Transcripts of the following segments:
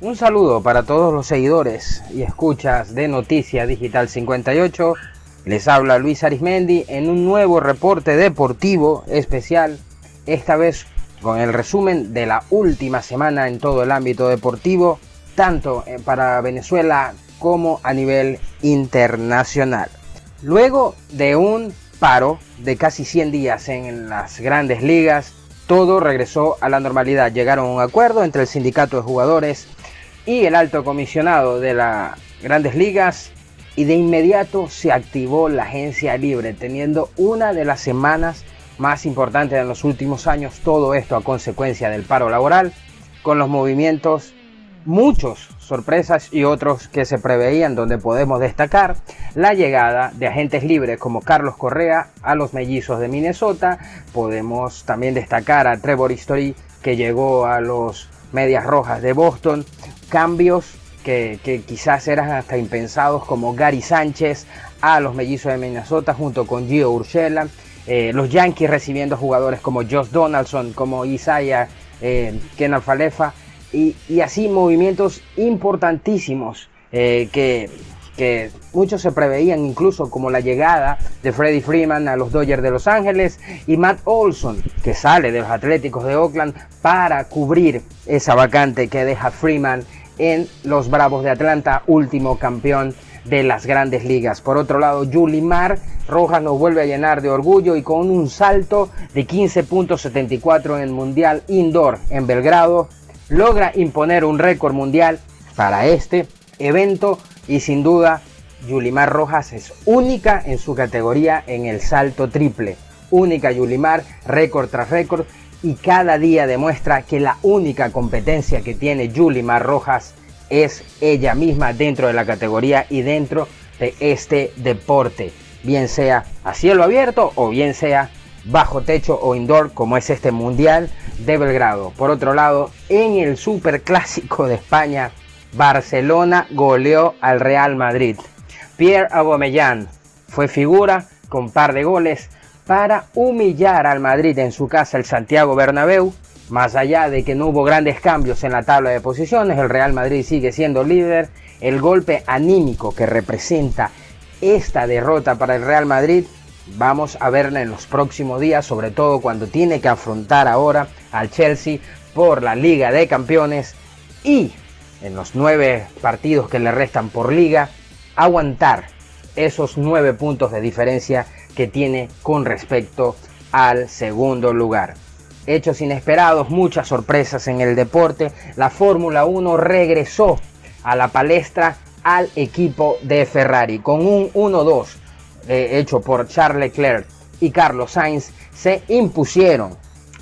Un saludo para todos los seguidores y escuchas de Noticia Digital 58. Les habla Luis Arismendi en un nuevo reporte deportivo especial, esta vez con el resumen de la última semana en todo el ámbito deportivo, tanto eh, para Venezuela como a nivel internacional. Luego de un paro de casi 100 días en las grandes ligas, todo regresó a la normalidad. Llegaron a un acuerdo entre el sindicato de jugadores y el alto comisionado de las grandes ligas y de inmediato se activó la agencia libre, teniendo una de las semanas más importantes en los últimos años, todo esto a consecuencia del paro laboral, con los movimientos muchos sorpresas y otros que se preveían donde podemos destacar la llegada de agentes libres como Carlos Correa a los mellizos de Minnesota, podemos también destacar a Trevor Story que llegó a los Medias Rojas de Boston, cambios que, quizás eran hasta impensados como Gary Sánchez a los mellizos de Minnesota junto con Gio Urshela, eh, los Yankees recibiendo jugadores como Josh Donaldson, como Isaiah eh, Kenan Falefa, y, así movimientos importantísimos eh, que, que muchos se preveían, incluso como la llegada de Freddie Freeman a los Dodgers de Los Ángeles y Matt Olson, que sale de los Atléticos de Oakland para cubrir esa vacante que deja Freeman en los Bravos de Atlanta, último campeón de las grandes ligas. Por otro lado, Mar Rojas nos vuelve a llenar de orgullo y con un salto de 15.74 en el Mundial Indoor en Belgrado, logra imponer un récord mundial para este evento y sin duda Yulimar Rojas es única en su categoría en el salto triple. Única Yulimar, récord tras récord y cada día demuestra que la única competencia que tiene Yulimar Rojas es ella misma dentro de la categoría y dentro de este deporte, bien sea a cielo abierto o bien sea bajo techo o indoor como es este mundial de Belgrado. Por otro lado, en el Super Clásico de España, Barcelona goleó al Real Madrid. Pierre Aubameyang fue figura con par de goles para humillar al Madrid en su casa el Santiago Bernabéu. Más allá de que no hubo grandes cambios en la tabla de posiciones, el Real Madrid sigue siendo líder. El golpe anímico que representa esta derrota para el Real Madrid Vamos a verla en los próximos días, sobre todo cuando tiene que afrontar ahora al Chelsea por la Liga de Campeones y en los nueve partidos que le restan por liga, aguantar esos nueve puntos de diferencia que tiene con respecto al segundo lugar. Hechos inesperados, muchas sorpresas en el deporte. La Fórmula 1 regresó a la palestra al equipo de Ferrari con un 1-2 eh, hecho por Charles Leclerc y Carlos Sainz se impusieron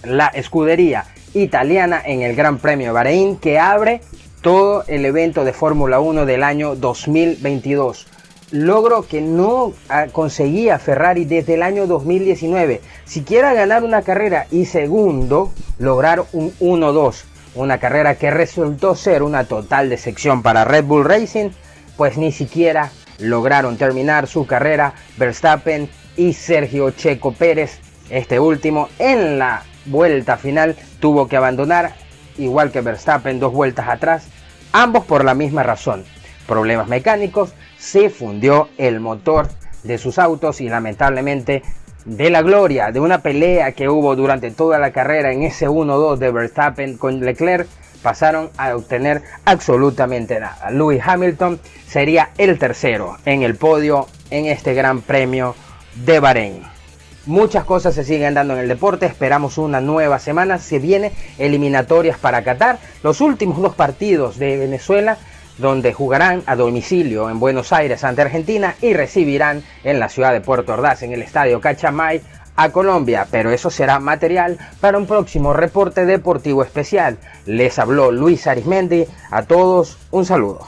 la escudería italiana en el Gran Premio de Bahrein que abre todo el evento de Fórmula 1 del año 2022. Logro que no ah, conseguía Ferrari desde el año 2019. Siquiera ganar una carrera y segundo, lograr un 1-2. Una carrera que resultó ser una total decepción para Red Bull Racing, pues ni siquiera lograron terminar su carrera Verstappen y Sergio Checo Pérez. Este último en la vuelta final tuvo que abandonar, igual que Verstappen dos vueltas atrás, ambos por la misma razón. Problemas mecánicos, se fundió el motor de sus autos y lamentablemente de la gloria de una pelea que hubo durante toda la carrera en ese 1-2 de Verstappen con Leclerc, pasaron a obtener absolutamente nada. Lewis Hamilton sería el tercero en el podio en este Gran Premio de Bahrein. Muchas cosas se siguen dando en el deporte, esperamos una nueva semana, se viene eliminatorias para Qatar, los últimos dos partidos de Venezuela donde jugarán a domicilio en Buenos Aires ante Argentina y recibirán en la ciudad de Puerto Ordaz en el estadio Cachamay a Colombia, pero eso será material para un próximo reporte deportivo especial. Les habló Luis Arismendi, a todos un saludo.